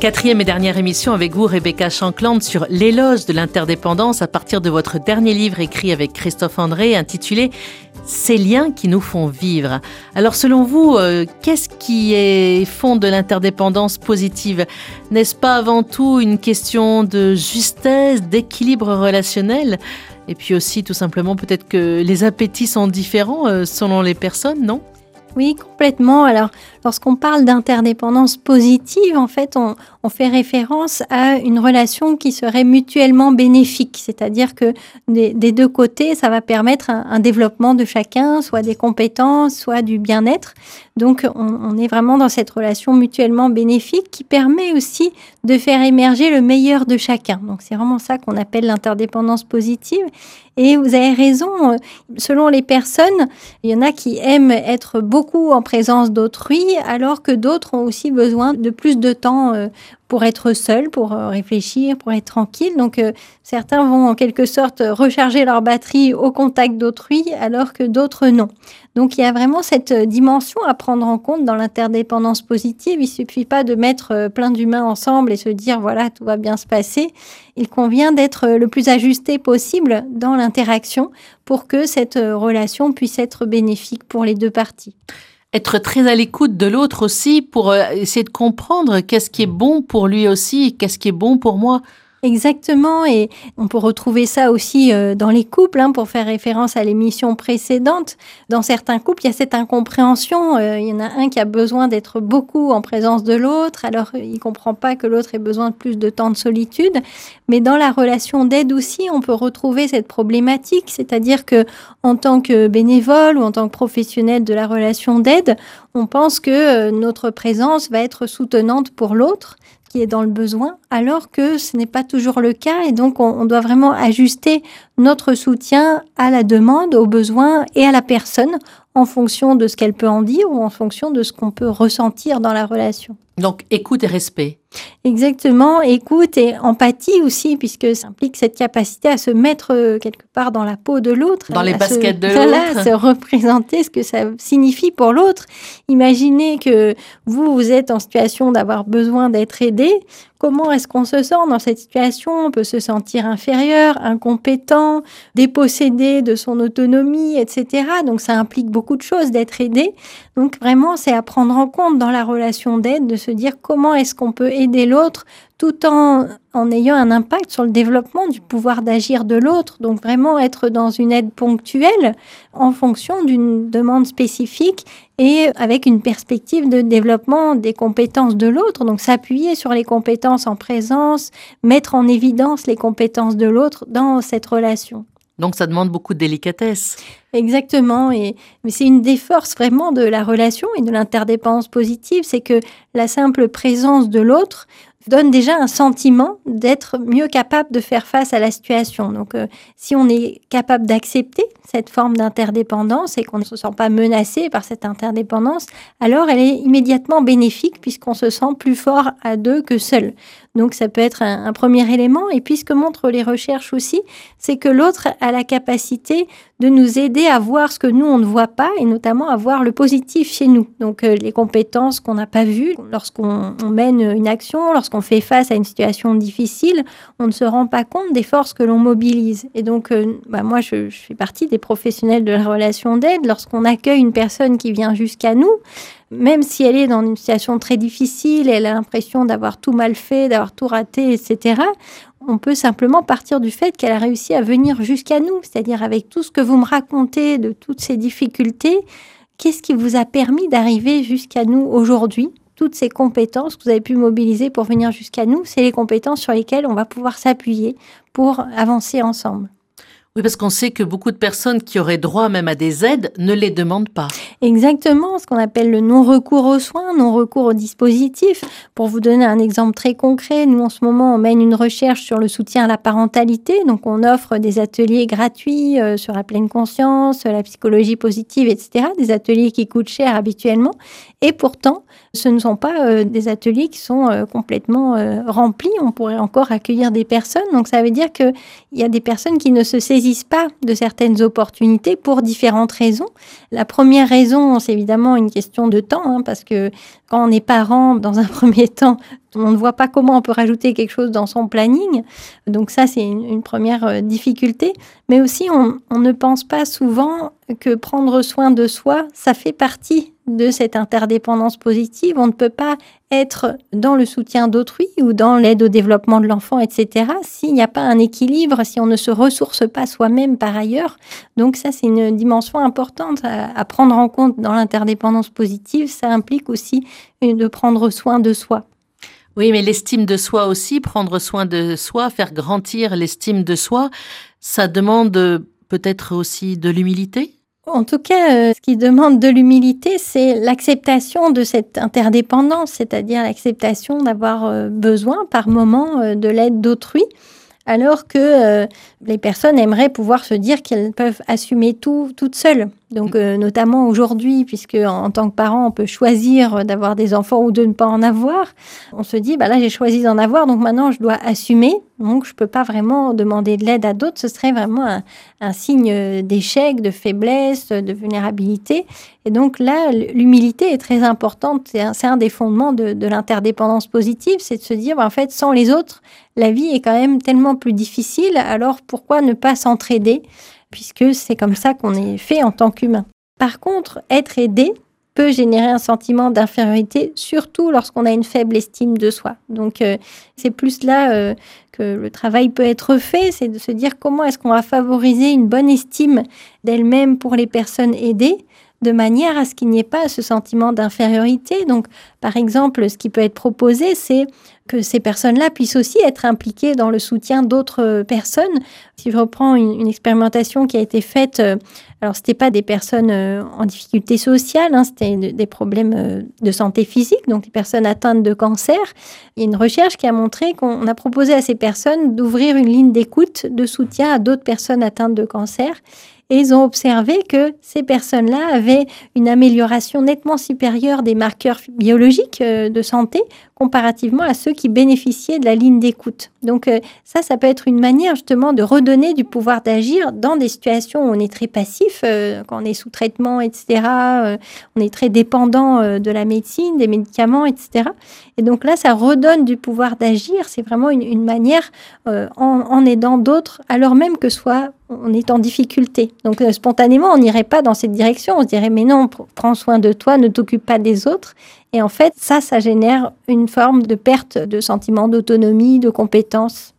Quatrième et dernière émission avec vous, Rebecca Shankland, sur l'éloge de l'interdépendance à partir de votre dernier livre écrit avec Christophe André intitulé Ces liens qui nous font vivre. Alors selon vous, euh, qu'est-ce qui est fond de l'interdépendance positive? N'est-ce pas avant tout une question de justesse, d'équilibre relationnel? Et puis aussi tout simplement peut-être que les appétits sont différents euh, selon les personnes, non? Oui, complètement. Alors, lorsqu'on parle d'interdépendance positive, en fait, on, fait référence à une relation qui serait mutuellement bénéfique. C'est-à-dire que des, deux côtés, ça va permettre un, développement de chacun, soit des compétences, soit du bien-être. Donc, on, est vraiment dans cette relation mutuellement bénéfique qui permet aussi de faire émerger le meilleur de chacun. Donc, c'est vraiment ça qu'on appelle l'interdépendance positive. Et vous avez raison, selon les personnes, il y en a qui aiment être beaucoup en présence d'autrui, alors que d'autres ont aussi besoin de plus de temps euh, pour être seuls, pour euh, réfléchir, pour être tranquille. Donc euh, certains vont en quelque sorte recharger leur batterie au contact d'autrui, alors que d'autres non. Donc il y a vraiment cette dimension à prendre en compte dans l'interdépendance positive. Il suffit pas de mettre plein d'humains ensemble et se dire voilà tout va bien se passer. Il convient d'être le plus ajusté possible dans l'interaction pour que cette relation puisse être bénéfique pour les deux parties être très à l'écoute de l'autre aussi pour euh, essayer de comprendre qu'est-ce qui est bon pour lui aussi, qu'est-ce qui est bon pour moi. Exactement, et on peut retrouver ça aussi euh, dans les couples, hein, pour faire référence à l'émission précédente. Dans certains couples, il y a cette incompréhension. Euh, il y en a un qui a besoin d'être beaucoup en présence de l'autre, alors il ne comprend pas que l'autre ait besoin de plus de temps de solitude. Mais dans la relation d'aide aussi, on peut retrouver cette problématique, c'est-à-dire que en tant que bénévole ou en tant que professionnel de la relation d'aide, on pense que euh, notre présence va être soutenante pour l'autre qui est dans le besoin, alors que ce n'est pas toujours le cas. Et donc, on, doit vraiment ajuster notre soutien à la demande, aux besoins et à la personne en fonction de ce qu'elle peut en dire ou en fonction de ce qu'on peut ressentir dans la relation. Donc, écoute et respect. Exactement, écoute et empathie aussi, puisque ça implique cette capacité à se mettre euh, quelque part dans la peau de l'autre. Dans les baskets de l'autre. se représenter ce que ça signifie pour l'autre. Imaginez que vous, vous êtes en situation d'avoir besoin d'être aidé. Comment est-ce qu'on se sent dans cette situation? On peut se sentir inférieur, incompétent, dépossédé de son autonomie, etc. Donc ça implique beaucoup de choses d'être aidé. Donc vraiment, c'est à prendre en compte dans la relation d'aide de se dire comment est-ce qu'on peut aider l'autre tout en, en ayant un impact sur le développement du pouvoir d'agir de l'autre. Donc vraiment être dans une aide ponctuelle en fonction d'une demande spécifique et avec une perspective de développement des compétences de l'autre. Donc s'appuyer sur les compétences en présence, mettre en évidence les compétences de l'autre dans cette relation. Donc ça demande beaucoup de délicatesse. Exactement, et mais c'est une des forces vraiment de la relation et de l'interdépendance positive, c'est que la simple présence de l'autre donne déjà un sentiment d'être mieux capable de faire face à la situation. Donc, euh, si on est capable d'accepter cette forme d'interdépendance et qu'on ne se sent pas menacé par cette interdépendance, alors elle est immédiatement bénéfique puisqu'on se sent plus fort à deux que seul. Donc ça peut être un, premier élément. Et puis ce que montrent les recherches aussi, c'est que l'autre a la capacité de nous aider à voir ce que nous, on ne voit pas, et notamment à voir le positif chez nous. Donc euh, les compétences qu'on n'a pas vues, lorsqu'on mène une action, lorsqu'on fait face à une situation difficile, on ne se rend pas compte des forces que l'on mobilise. Et donc, euh, bah, moi, je, je fais partie des professionnels de la relation d'aide. Lorsqu'on accueille une personne qui vient jusqu'à nous, même si elle est dans une situation très difficile, elle a l'impression d'avoir tout mal fait, d'avoir tout raté, etc., on peut simplement partir du fait qu'elle a réussi à venir jusqu'à nous, c'est-à-dire avec tout ce que vous me racontez de toutes ces difficultés, qu'est-ce qui vous a permis d'arriver jusqu'à nous aujourd'hui? Toutes ces compétences que vous avez pu mobiliser pour venir jusqu'à nous, c'est les compétences sur lesquelles on va pouvoir s'appuyer pour avancer ensemble. Oui, parce qu'on sait que beaucoup de personnes qui auraient droit même à des aides ne les demandent pas. Exactement, ce qu'on appelle le non-recours aux soins, non-recours aux dispositifs. Pour vous donner un exemple très concret, nous en ce moment, on mène une recherche sur le soutien à la parentalité. Donc, on offre des ateliers gratuits euh, sur la pleine conscience, la psychologie positive, etc. Des ateliers qui coûtent cher habituellement. Et pourtant, ce ne sont pas euh, des ateliers qui sont euh, complètement remplis. On pourrait encore accueillir des personnes. Donc, ça veut dire qu'il y a des personnes qui ne se saisissent pas de certaines opportunités pour différentes raisons. La première raison, c'est évidemment une question de temps, hein, parce que quand on est parent, dans un premier temps, on ne voit pas comment on peut rajouter quelque chose dans son planning. Donc ça, c'est une, première euh, difficulté. Mais aussi, on, on, ne pense pas souvent que prendre soin de soi, ça fait partie de cette interdépendance positive. On ne peut pas être dans le soutien d'autrui ou dans l'aide au développement de l'enfant, etc., s'il n'y a pas un équilibre, si on ne se ressource pas soi-même par ailleurs. Donc ça, c'est une dimension importante à, prendre en compte dans l'interdépendance positive. Ça implique aussi de prendre soin de soi. Oui, mais l'estime de soi aussi, prendre soin de soi, faire grandir l'estime de soi, ça demande peut-être aussi de l'humilité? En tout cas, euh, ce qui demande de l'humilité, c'est l'acceptation de cette interdépendance, c'est-à-dire l'acceptation d'avoir euh, besoin par moment euh, de l'aide d'autrui alors que les personnes aimeraient pouvoir se dire qu'elles peuvent assumer tout toutes seules. Donc, euh, notamment aujourd'hui, puisque en, tant que parent, on peut choisir d'avoir des enfants ou de ne pas en avoir, on se dit, bah là, j'ai choisi d'en avoir, donc maintenant, je dois assumer. Donc, je ne peux pas vraiment demander de l'aide à d'autres. Ce serait vraiment un, un signe d'échec, de faiblesse, de vulnérabilité. Et donc là, l'humilité est très importante. C'est un, un, des fondements de, de l'interdépendance positive, c'est de se dire, bah, en fait, sans les autres, la vie est quand même tellement plus difficile, alors pourquoi ne pas s'entraider, puisque c'est comme ça qu'on est fait en tant qu'humain. Par contre, être aidé peut générer un sentiment d'infériorité, surtout lorsqu'on a une faible estime de soi. Donc euh, c'est plus là euh, que le travail peut être fait, c'est de se dire comment est-ce qu'on va favoriser une bonne estime d'elle-même pour les personnes aidées de manière à ce qu'il n'y ait pas ce sentiment d'infériorité. Donc, par exemple, ce qui peut être proposé, c'est que ces personnes-là puissent aussi être impliquées dans le soutien d'autres personnes. Si je reprends une, expérimentation qui a été faite, euh, alors c'était pas des personnes euh, en difficulté sociale, hein, c'était des problèmes euh, de santé physique, donc des personnes atteintes de cancer. Il y a une recherche qui a montré qu'on a proposé à ces personnes d'ouvrir une ligne d'écoute, de soutien à d'autres personnes atteintes de cancer et ils ont observé que ces personnes-là avaient une amélioration nettement supérieure des marqueurs biologiques euh, de santé comparativement à ceux qui bénéficiaient de la ligne d'écoute. Donc euh, ça, ça peut être une manière justement de redonner du pouvoir d'agir dans des situations où on est très passif, euh, quand on est sous traitement, etc. on est très dépendant de la médecine, des médicaments, etc. Et donc là, ça redonne du pouvoir d'agir. C'est vraiment une, manière en, aidant d'autres, alors même que soit on est en difficulté. Donc euh, spontanément, on n'irait pas dans cette direction. On se dirait, mais non, prends soin de toi, ne t'occupe pas des autres. Et en fait, ça, ça génère une forme de perte de sentiment d'autonomie, de compétence.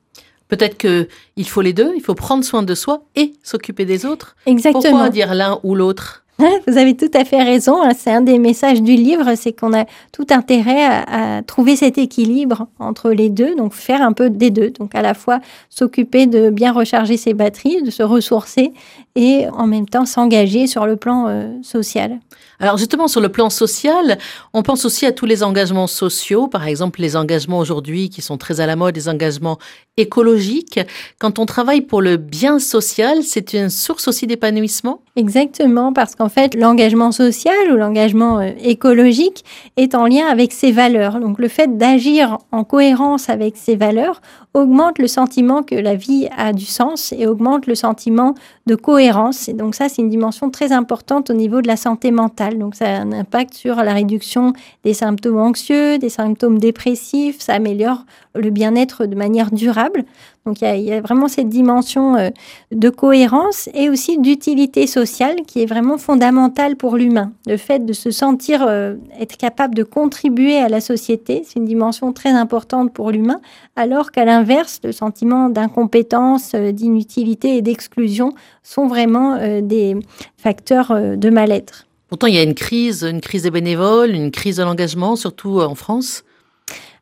Peut-être qu'il faut les deux, il faut prendre soin de soi et s'occuper des autres. Exactement. Pourquoi dire l'un ou l'autre? Vous avez tout à fait raison. Hein. C'est un des messages du livre, c'est qu'on a tout intérêt à, trouver cet équilibre entre les deux, donc faire un peu des deux. Donc à la fois s'occuper de bien recharger ses batteries, de se ressourcer et en même temps s'engager sur le plan euh, social. Alors justement, sur le plan social, on pense aussi à tous les engagements sociaux, par exemple les engagements aujourd'hui qui sont très à la mode, les engagements écologiques. Quand on travaille pour le bien social, c'est une source aussi d'épanouissement? Exactement, parce qu'en fait, l'engagement social ou l'engagement euh, écologique est en lien avec ses valeurs. Donc le fait d'agir en cohérence avec ses valeurs augmente le sentiment que la vie a du sens et augmente le sentiment de cohérence. Et donc ça, c'est une dimension très importante au niveau de la santé mentale. Donc ça a un impact sur la réduction des symptômes anxieux, des symptômes dépressifs, ça améliore le bien-être de manière durable. Donc il y, a, vraiment cette dimension euh, de cohérence et aussi d'utilité sociale qui est vraiment fondamentale pour l'humain. Le fait de se sentir euh, être capable de contribuer à la société, c'est une dimension très importante pour l'humain, alors qu'à l'inverse, le sentiment d'incompétence, euh, d'inutilité et d'exclusion sont vraiment des facteurs de mal-être. Pourtant, il y a une crise, une crise des bénévoles, une crise de l'engagement, surtout en France.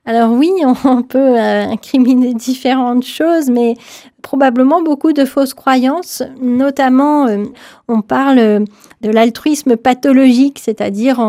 Alors oui, on peut euh, incriminer différentes choses, mais probablement beaucoup de fausses croyances. Notamment, euh, on parle de l'altruisme pathologique, c'est-à-dire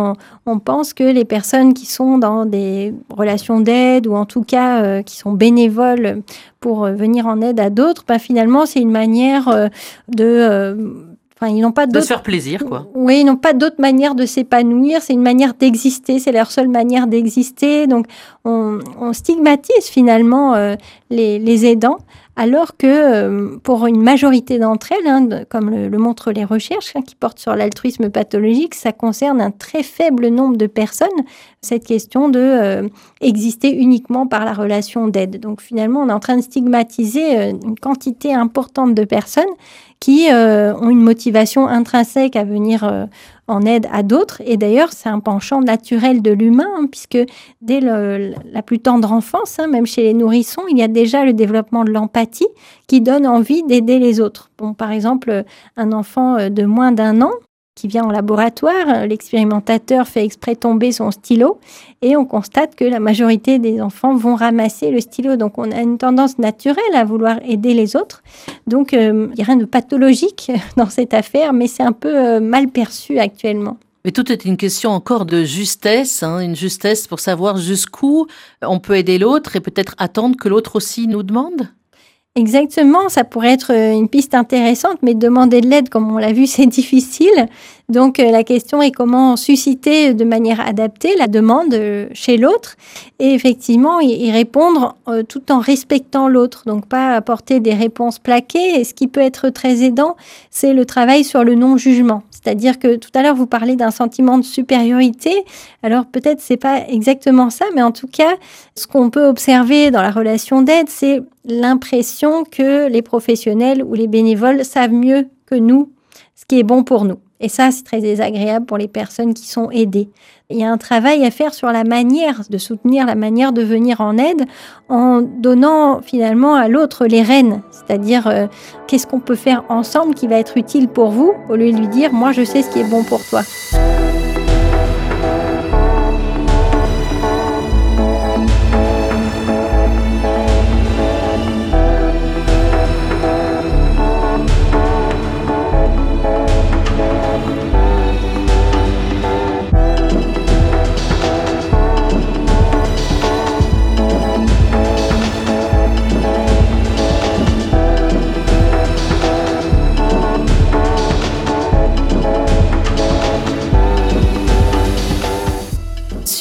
on, pense que les personnes qui sont dans des relations d'aide ou en tout cas euh, qui sont bénévoles pour venir en aide à d'autres, ben, finalement c'est une manière de ils n'ont pas de se faire plaisir, quoi. Oui, ils n'ont pas d'autre manière de s'épanouir. C'est une manière d'exister. C'est leur seule manière d'exister. Donc, on, stigmatise finalement euh, les, aidants, alors que euh, pour une majorité d'entre elles, hein, comme le, montrent les recherches hein, qui portent sur l'altruisme pathologique, ça concerne un très faible nombre de personnes, cette question de euh, exister uniquement par la relation d'aide. Donc finalement, on est en train de stigmatiser une quantité importante de personnes qui ont une motivation intrinsèque à venir en aide à d'autres. Et d'ailleurs, c'est un penchant naturel de l'humain, hein, puisque dès la plus tendre enfance, hein, même chez les nourrissons, il y a déjà le développement de l'empathie qui donne envie d'aider les autres. Bon, par exemple, un enfant euh, de moins d'un an qui vient en laboratoire, l'expérimentateur fait exprès tomber son stylo et on constate que la majorité des enfants vont ramasser le stylo. Donc on a une tendance naturelle à vouloir aider les autres. Donc euh, il n'y a rien de pathologique dans cette affaire, mais c'est un peu euh, mal perçu actuellement. Mais tout est une question encore de justesse, hein, une justesse pour savoir jusqu'où on peut aider l'autre et peut-être attendre que l'autre aussi nous demande? Exactement, ça pourrait être euh, une piste intéressante, mais demander de l'aide, comme on l'a vu, c'est difficile. Donc euh, la question est comment susciter de manière adaptée la demande euh, chez l'autre et effectivement y répondre tout en respectant l'autre. Donc pas apporter des réponses plaquées. Et ce qui peut être très aidant, c'est le travail sur le non-jugement. C'est-à-dire que tout à l'heure vous parlez d'un sentiment de supériorité. Alors peut-être c'est pas exactement ça, mais en tout cas, ce qu'on peut observer dans la relation d'aide, c'est l'impression que les professionnels ou les bénévoles savent mieux que nous ce qui est bon pour nous. Et ça, c'est très désagréable pour les personnes qui sont aidées. Il y a un travail à faire sur la manière de soutenir, la manière de venir en aide, en donnant finalement à l'autre les rênes. C'est-à-dire, euh, qu'est-ce qu'on peut faire ensemble qui va être utile pour vous, au lieu de lui dire, moi je sais ce qui est bon pour toi.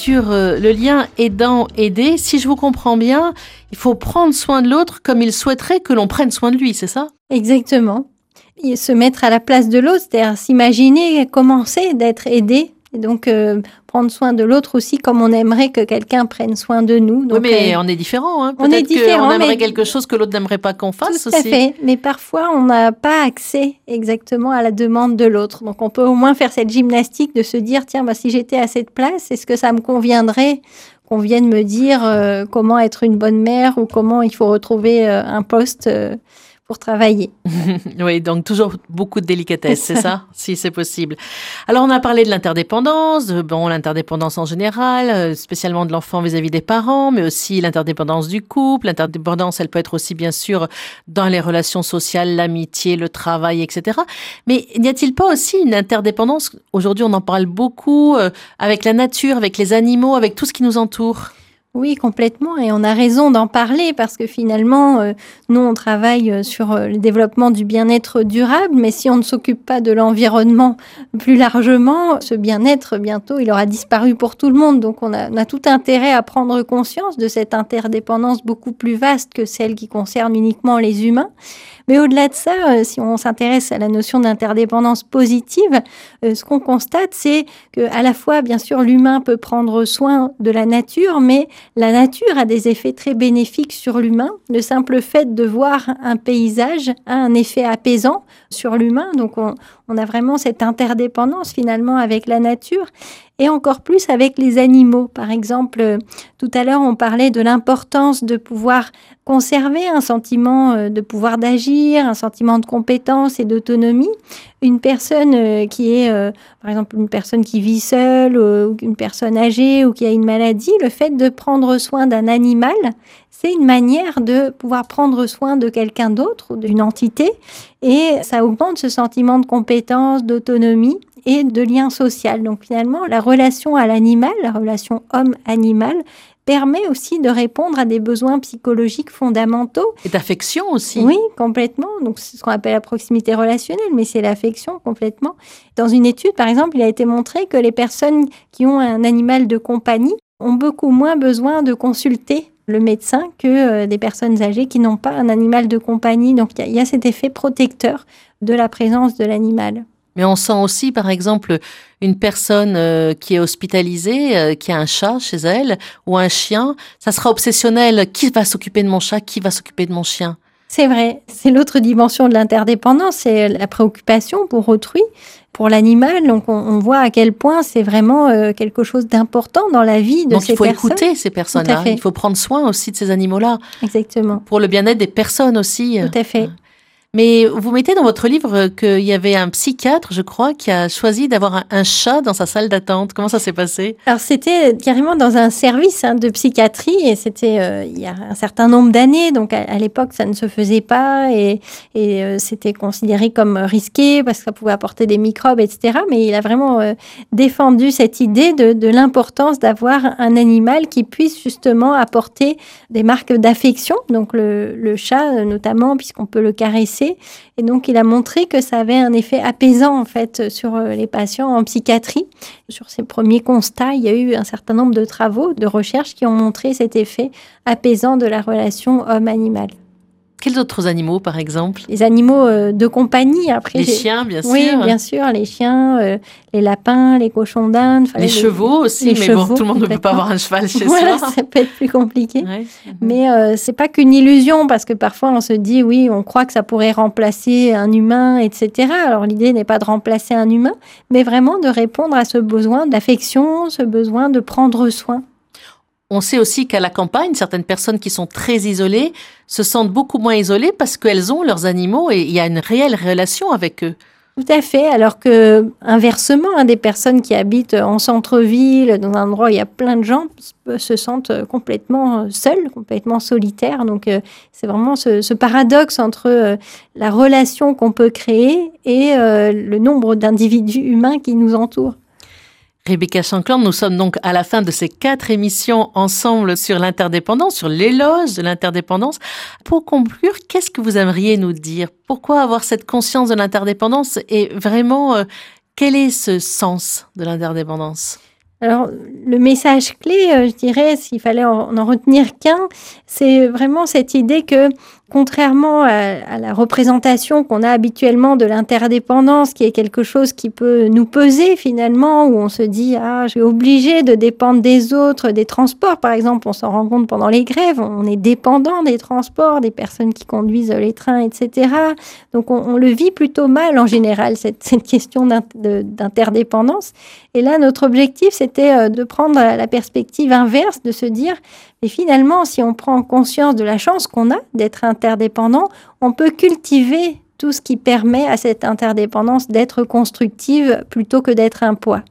Euh, le lien aidant-aidé, si je vous comprends bien, il faut prendre soin de l'autre comme il souhaiterait que l'on prenne soin de lui, c'est ça? Exactement. Et se mettre à la place de l'autre, c'est-à-dire s'imaginer commencer d'être aidé et donc, euh, prendre soin de l'autre aussi comme on aimerait que quelqu'un prenne soin de nous. oui, mais euh, on est différent. Hein. On est différent. On aimerait quelque chose que l'autre n'aimerait pas qu'on fasse Tout à fait. Mais parfois, on n'a pas accès exactement à la demande de l'autre. Donc, on peut au moins faire cette gymnastique de se dire tiens, bah, si j'étais à cette place, est-ce que ça me conviendrait qu'on vienne me dire euh, comment être une bonne mère ou comment il faut retrouver un poste pour travailler. oui, donc toujours beaucoup de délicatesse, c'est ça, si c'est possible. Alors on a parlé de l'interdépendance, bon l'interdépendance en général, euh, spécialement de l'enfant vis-à-vis des parents, mais aussi l'interdépendance du couple. L'interdépendance, elle peut être aussi bien sûr dans les relations sociales, l'amitié, le travail, etc. Mais n'y a-t-il pas aussi une interdépendance? Aujourd'hui, on en parle beaucoup euh, avec la nature, avec les animaux, avec tout ce qui nous entoure. Oui, complètement. Et on a raison d'en parler parce que finalement, euh, nous, on travaille euh, sur euh, le développement du bien-être durable, mais si on ne s'occupe pas de l'environnement plus largement, ce bien-être, bientôt, il aura disparu pour tout le monde. Donc, on a, on a, tout intérêt à prendre conscience de cette interdépendance beaucoup plus vaste que celle qui concerne uniquement les humains. Mais au-delà de ça, euh, si on s'intéresse à la notion d'interdépendance positive, euh, ce qu'on constate, c'est que à la fois, bien sûr, l'humain peut prendre soin de la nature, mais la nature a des effets très bénéfiques sur l'humain. Le simple fait de voir un paysage a un effet apaisant sur l'humain. Donc, on, on a vraiment cette interdépendance finalement avec la nature et encore plus avec les animaux. Par exemple, euh, tout à l'heure, on parlait de l'importance de pouvoir conserver un sentiment euh, de pouvoir d'agir, un sentiment de compétence et d'autonomie. Une personne euh, qui est, par exemple, une personne qui vit seule ou une personne âgée ou qui a une maladie, le fait de prendre soin d'un animal, c'est une manière de pouvoir prendre soin de quelqu'un d'autre ou d'une entité et ça augmente ce sentiment de compétence, d'autonomie et de lien social. Donc finalement, la relation à l'animal, la relation homme-animal, permet aussi de répondre à des besoins psychologiques fondamentaux. Et d'affection aussi. Oui, complètement. Donc c'est ce qu'on appelle la proximité relationnelle, mais c'est l'affection complètement. Dans une étude, par exemple, il a été montré que les personnes qui ont un animal de compagnie ont beaucoup moins besoin de consulter le médecin que euh, des personnes âgées qui n'ont pas un animal de compagnie. Donc il y, a cet effet protecteur de la présence de l'animal. Mais on sent aussi, par exemple, une personne euh, qui est hospitalisée, euh, qui a un chat chez elle ou un chien, ça sera obsessionnel. Qui va s'occuper de mon chat? Qui va s'occuper de mon chien? C'est vrai. C'est l'autre dimension de l'interdépendance, c'est la préoccupation pour autrui, pour l'animal. Donc on, voit à quel point c'est vraiment euh, quelque chose d'important dans la vie de Donc, ces personnes. il faut écouter ces personnes-là. Il faut prendre soin aussi de ces animaux-là. Exactement. Pour le bien-être des personnes aussi. Tout à fait. Mais vous mettez dans votre livre qu'il y avait un psychiatre, je crois, qui a choisi d'avoir un, chat dans sa salle d'attente. Comment ça s'est passé? Alors c'était carrément dans un service hein, de psychiatrie et c'était euh, il y a un certain nombre d'années. Donc à, l'époque ça ne se faisait pas et, euh, c'était considéré comme risqué parce que ça pouvait apporter des microbes, etc. Mais il a vraiment euh, défendu cette idée de, l'importance d'avoir un animal qui puisse justement apporter des marques d'affection. Donc le chat notamment puisqu'on peut le caresser et donc, il a montré que ça avait un effet apaisant, en fait, sur euh, les patients en psychiatrie. Sur ses premiers constats, il y a eu un certain nombre de travaux, de recherches qui ont montré cet effet apaisant de la relation homme-animal. Quels autres animaux, par exemple? Les animaux euh, de compagnie. Après, les chiens, bien sûr. Oui, bien sûr, les chiens, euh, les lapins, les cochons d'Inde. Les, chevaux aussi, mais bon, tout le monde ne peut pas avoir un cheval chez voilà, soi. ça peut être plus compliqué. Mais euh, c'est pas qu'une illusion, parce que parfois on se dit, oui, on croit que ça pourrait remplacer un humain, etc. Alors l'idée n'est pas de remplacer un humain, mais vraiment de répondre à ce besoin d'affection, ce besoin de prendre soin. On sait aussi qu'à la campagne, certaines personnes qui sont très isolées se sentent beaucoup moins isolées parce qu'elles ont leurs animaux et il y a une réelle relation avec eux. Tout à fait, alors que inversement, hein, des personnes qui habitent en centre-ville, dans un endroit où il y a plein de gens, se sentent complètement seules, complètement solitaires. Donc euh, c'est vraiment ce, paradoxe entre euh, la relation qu'on peut créer et euh, le nombre d'individus humains qui nous entourent. Rebecca Shankland, nous sommes donc à la fin de ces quatre émissions ensemble sur l'interdépendance, sur l'éloge de l'interdépendance. Pour conclure, qu'est-ce que vous aimeriez nous dire? Pourquoi avoir cette conscience de l'interdépendance et vraiment, euh, quel est ce sens de l'interdépendance? Alors, le message clé, euh, je dirais, s'il fallait en, retenir qu'un, c'est vraiment cette idée que contrairement à, la représentation qu'on a habituellement de l'interdépendance, qui est quelque chose qui peut nous peser finalement, où on se dit ah je suis obligé de dépendre des autres, des transports par exemple, on s'en rend compte pendant les grèves, on est dépendant des transports, des personnes qui conduisent les trains, etc. Donc on, le vit plutôt mal en général cette, question d'interdépendance. Et là notre objectif c'était euh, de prendre la perspective inverse, de se dire mais finalement si on prend conscience de la chance qu'on a d'être on peut cultiver tout ce qui permet à cette interdépendance d'être constructive plutôt que d'être un poids.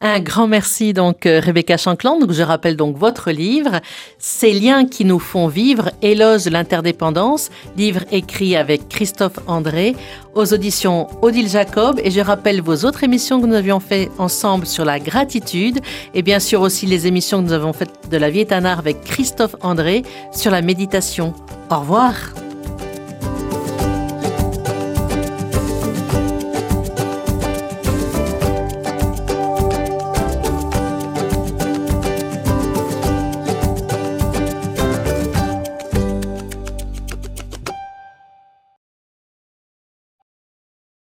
Un grand merci donc euh, Rebecca Shankland. Je rappelle donc votre livre, Ces liens qui nous font vivre, éloge l'interdépendance, livre écrit avec Christophe André aux auditions Odile Jacob. Et je rappelle vos autres émissions que nous avions fait ensemble sur la gratitude et bien sûr aussi les émissions que nous avons faites de la vie est un art avec Christophe André sur la méditation. Au revoir.